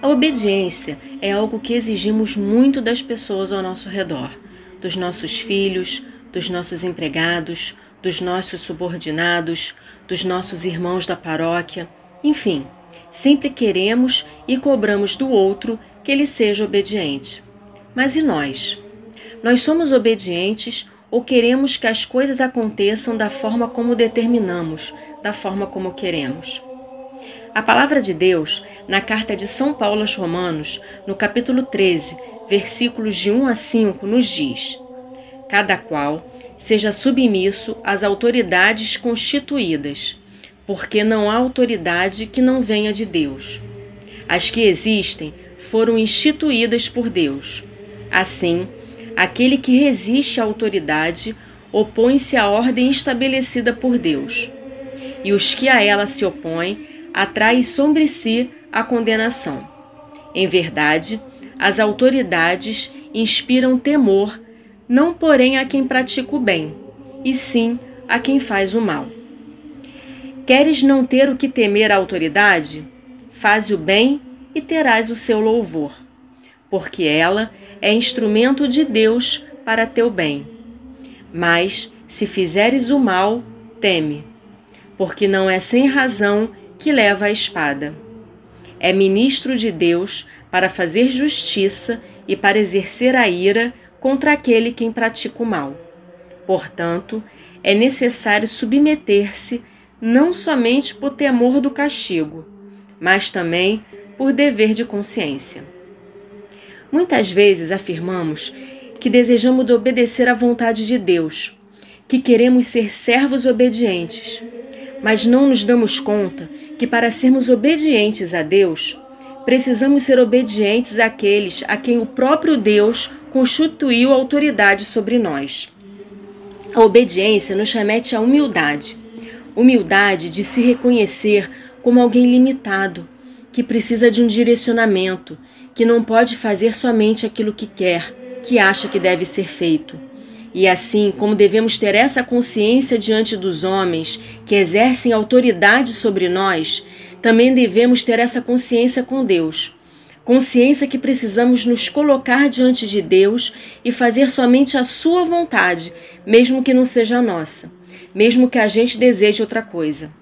A obediência é algo que exigimos muito das pessoas ao nosso redor, dos nossos filhos, dos nossos empregados, dos nossos subordinados, dos nossos irmãos da paróquia, enfim, sempre queremos e cobramos do outro que ele seja obediente. Mas e nós? Nós somos obedientes ou queremos que as coisas aconteçam da forma como determinamos, da forma como queremos? A palavra de Deus, na carta de São Paulo aos Romanos, no capítulo 13, versículos de 1 a 5, nos diz: Cada qual seja submisso às autoridades constituídas, porque não há autoridade que não venha de Deus. As que existem foram instituídas por Deus. Assim, aquele que resiste à autoridade opõe-se à ordem estabelecida por Deus. E os que a ela se opõem atraem sobre si a condenação. Em verdade, as autoridades inspiram temor, não porém a quem pratica o bem, e sim a quem faz o mal. Queres não ter o que temer à autoridade? Faz o bem e terás o seu louvor, porque ela é instrumento de Deus para teu bem. Mas, se fizeres o mal, teme, porque não é sem razão que leva a espada. É ministro de Deus para fazer justiça e para exercer a ira contra aquele quem pratica o mal. Portanto, é necessário submeter-se não somente por temor do castigo, mas também por dever de consciência. Muitas vezes afirmamos que desejamos obedecer à vontade de Deus, que queremos ser servos obedientes, mas não nos damos conta que para sermos obedientes a Deus, precisamos ser obedientes àqueles a quem o próprio Deus constituiu autoridade sobre nós. A obediência nos remete à humildade, humildade de se reconhecer como alguém limitado que precisa de um direcionamento, que não pode fazer somente aquilo que quer, que acha que deve ser feito. E assim, como devemos ter essa consciência diante dos homens que exercem autoridade sobre nós, também devemos ter essa consciência com Deus. Consciência que precisamos nos colocar diante de Deus e fazer somente a Sua vontade, mesmo que não seja a nossa, mesmo que a gente deseje outra coisa.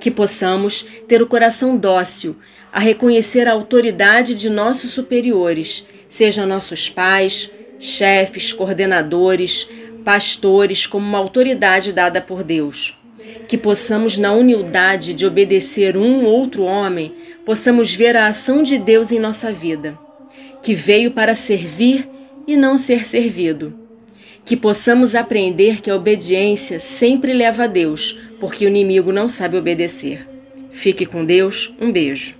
Que possamos ter o coração dócil a reconhecer a autoridade de nossos superiores, sejam nossos pais, chefes, coordenadores, pastores, como uma autoridade dada por Deus. Que possamos, na humildade de obedecer um ou outro homem, possamos ver a ação de Deus em nossa vida, que veio para servir e não ser servido. Que possamos aprender que a obediência sempre leva a Deus, porque o inimigo não sabe obedecer. Fique com Deus, um beijo.